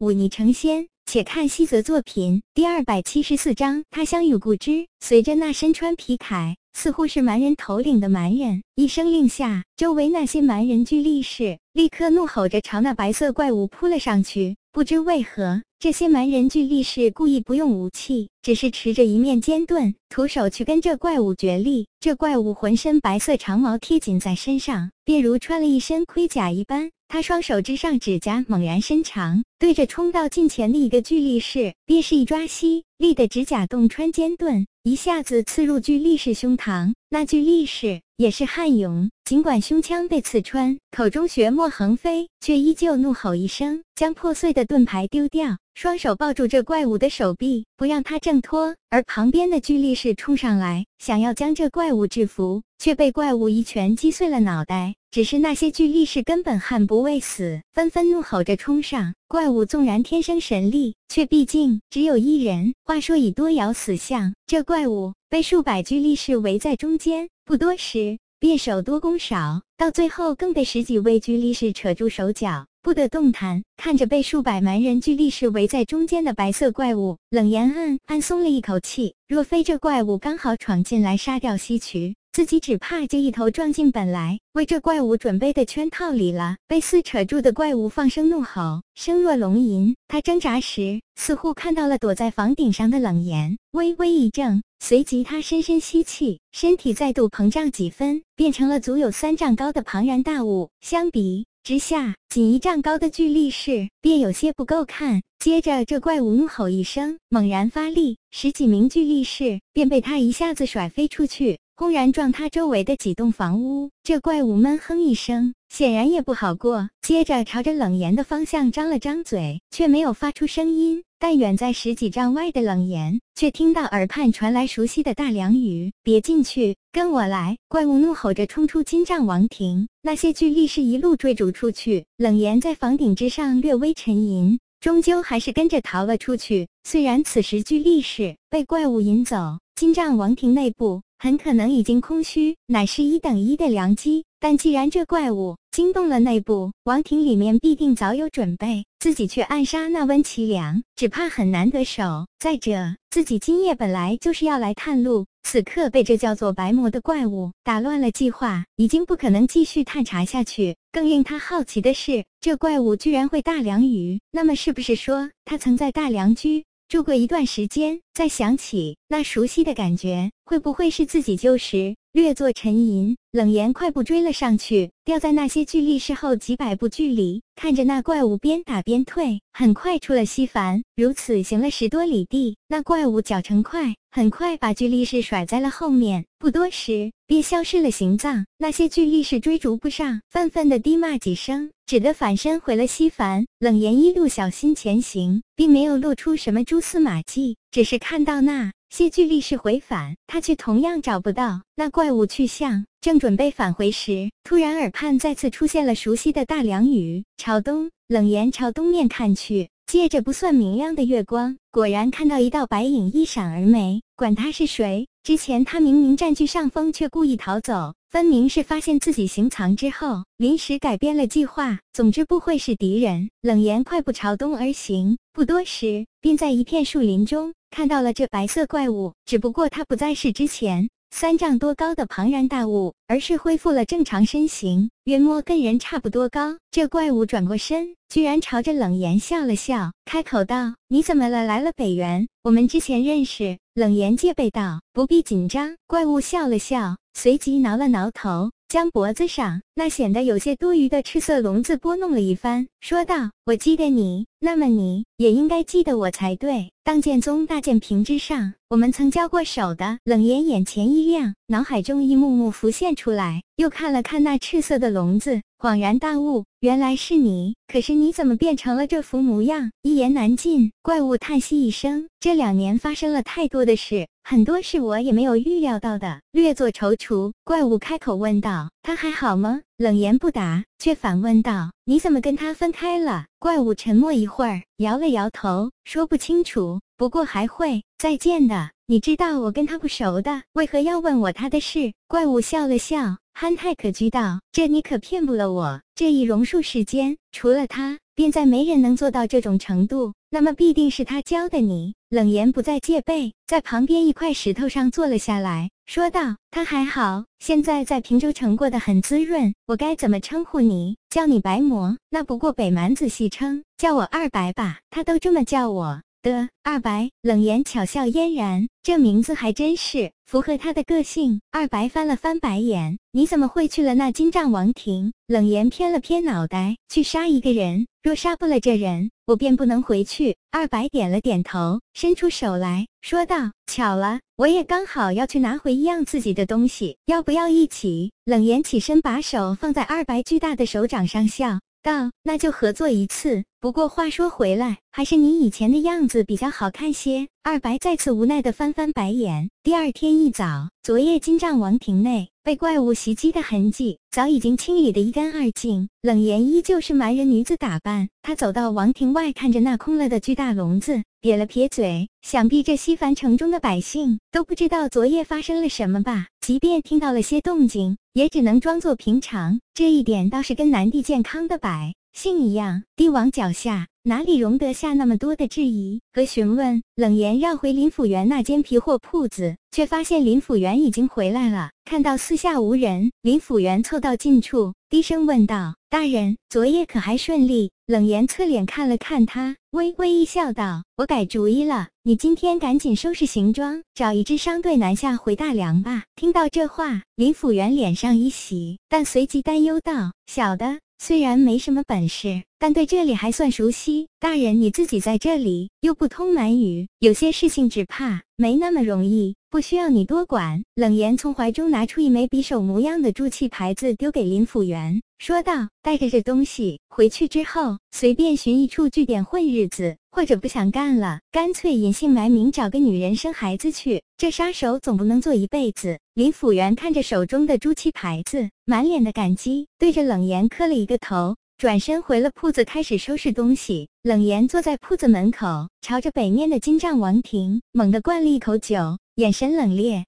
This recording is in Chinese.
忤逆成仙。且看西泽作品第二百七十四章，他乡遇故知。随着那身穿皮铠，似乎是蛮人头领的蛮人一声令下，周围那些蛮人俱力士立刻怒吼着朝那白色怪物扑了上去。不知为何，这些蛮人俱力士故意不用武器，只是持着一面尖盾，徒手去跟这怪物决力。这怪物浑身白色长毛贴紧在身上，便如穿了一身盔甲一般。他双手之上指甲猛然伸长，对着冲到近前的一个巨力士，便是一抓膝，力的指甲洞穿尖盾，一下子刺入巨力士胸膛。那巨力士也是悍勇，尽管胸腔被刺穿，口中血沫横飞，却依旧怒吼一声，将破碎的盾牌丢掉，双手抱住这怪物的手臂，不让他挣脱。而旁边的巨力士冲上来，想要将这怪物制服，却被怪物一拳击碎了脑袋。只是那些巨力士根本悍不畏死，纷纷怒吼着冲上。怪物纵然天生神力，却毕竟只有一人。话说以多咬死象，这怪物被数百巨力士围在中间，不多时便手多攻少，到最后更被十几位巨力士扯住手脚，不得动弹。看着被数百蛮人巨力士围在中间的白色怪物，冷言暗暗松了一口气。若非这怪物刚好闯进来杀掉西渠。自己只怕就一头撞进本来为这怪物准备的圈套里了。被撕扯住的怪物放声怒吼，声若龙吟。他挣扎时，似乎看到了躲在房顶上的冷言，微微一怔，随即他深深吸气，身体再度膨胀几分，变成了足有三丈高的庞然大物。相比之下，仅一丈高的巨力士便有些不够看。接着，这怪物怒吼一声，猛然发力，十几名巨力士便被他一下子甩飞出去。轰然撞塌周围的几栋房屋，这怪物闷哼一声，显然也不好过。接着朝着冷言的方向张了张嘴，却没有发出声音。但远在十几丈外的冷言却听到耳畔传来熟悉的大凉语：“别进去，跟我来！”怪物怒吼着冲出金帐王庭，那些巨力士一路追逐出去。冷言在房顶之上略微沉吟，终究还是跟着逃了出去。虽然此时巨力士被怪物引走，金帐王庭内部。很可能已经空虚，乃是一等一的良机。但既然这怪物惊动了内部，王庭里面必定早有准备。自己去暗杀那温其良，只怕很难得手。再者，自己今夜本来就是要来探路，此刻被这叫做白魔的怪物打乱了计划，已经不可能继续探查下去。更令他好奇的是，这怪物居然会大梁语，那么是不是说他曾在大梁居？住过一段时间，再想起那熟悉的感觉，会不会是自己旧时？略作沉吟，冷言快步追了上去，掉在那些巨力士后几百步距离，看着那怪物边打边退，很快出了西凡。如此行了十多里地，那怪物脚程快，很快把巨力士甩在了后面，不多时便消失了形踪。那些巨力士追逐不上，愤愤地低骂几声，只得反身回了西凡。冷言一路小心前行，并没有露出什么蛛丝马迹，只是看到那。谢巨力士回返，他却同样找不到那怪物去向。正准备返回时，突然耳畔再次出现了熟悉的大凉语：“朝东。”冷言朝东面看去，借着不算明亮的月光，果然看到一道白影一闪而没。管他是谁，之前他明明占据上风，却故意逃走，分明是发现自己行藏之后，临时改变了计划。总之不会是敌人。冷言快步朝东而行，不多时，便在一片树林中。看到了这白色怪物，只不过它不再是之前三丈多高的庞然大物，而是恢复了正常身形，约莫跟人差不多高。这怪物转过身，居然朝着冷言笑了笑，开口道：“你怎么了？来了北原？我们之前认识。”冷言戒备道：“不必紧张。”怪物笑了笑，随即挠了挠头。将脖子上那显得有些多余的赤色笼子拨弄了一番，说道：“我记得你，那么你也应该记得我才对。当剑宗大剑屏之上，我们曾交过手的。”冷言眼前一亮，脑海中一幕幕浮现出来，又看了看那赤色的笼子，恍然大悟，原来是你。可是你怎么变成了这副模样？一言难尽。怪物叹息一声：“这两年发生了太多的事。”很多是我也没有预料到的，略作踌躇。怪物开口问道：“他还好吗？冷言不答，却反问道：“你怎么跟他分开了？”怪物沉默一会儿，摇了摇头，说不清楚。不过还会再见的。你知道我跟他不熟的，为何要问我他的事？怪物笑了笑，憨态可掬道：“这你可骗不了我。这一榕树世间，除了他，便再没人能做到这种程度。那么必定是他教的你。”冷言不再戒备，在旁边一块石头上坐了下来，说道：“他还好，现在在平州城过得很滋润。我该怎么称呼你？叫你白魔，那不过北蛮子戏称，叫我二白吧。他都这么叫我。”的二白冷言巧笑嫣然，这名字还真是符合他的个性。二白翻了翻白眼，你怎么会去了那金帐王庭？冷言偏了偏脑袋，去杀一个人，若杀不了这人，我便不能回去。二白点了点头，伸出手来说道：“巧了，我也刚好要去拿回一样自己的东西，要不要一起？”冷言起身，把手放在二白巨大的手掌上，笑。道：“那就合作一次。不过话说回来，还是你以前的样子比较好看些。”二白再次无奈的翻翻白眼。第二天一早，昨夜金帐王庭内被怪物袭击的痕迹早已经清理得一干二净。冷言依旧是蛮人女子打扮，她走到王庭外，看着那空了的巨大笼子，撇了撇嘴，想必这西凡城中的百姓都不知道昨夜发生了什么吧？即便听到了些动静，也只能装作平常。这一点倒是跟南帝健康的百姓一样，帝王脚下。哪里容得下那么多的质疑和询问？冷言绕回林府园那间皮货铺子，却发现林府园已经回来了。看到四下无人，林府园凑到近处，低声问道：“大人，昨夜可还顺利？”冷言侧脸看了看他，微微一笑，道：“我改主意了，你今天赶紧收拾行装，找一支商队南下回大梁吧。”听到这话，林府园脸上一喜，但随即担忧道：“小的。”虽然没什么本事，但对这里还算熟悉。大人，你自己在这里又不通满语，有些事情只怕没那么容易，不需要你多管。冷言从怀中拿出一枚匕首模样的铸器牌子，丢给林府元，说道：“带着这东西回去之后，随便寻一处据点混日子，或者不想干了，干脆隐姓埋名找个女人生孩子去。这杀手总不能做一辈子。”林府元看着手中的朱漆牌子，满脸的感激，对着冷言磕了一个头，转身回了铺子，开始收拾东西。冷言坐在铺子门口，朝着北面的金帐王庭猛地灌了一口酒，眼神冷冽，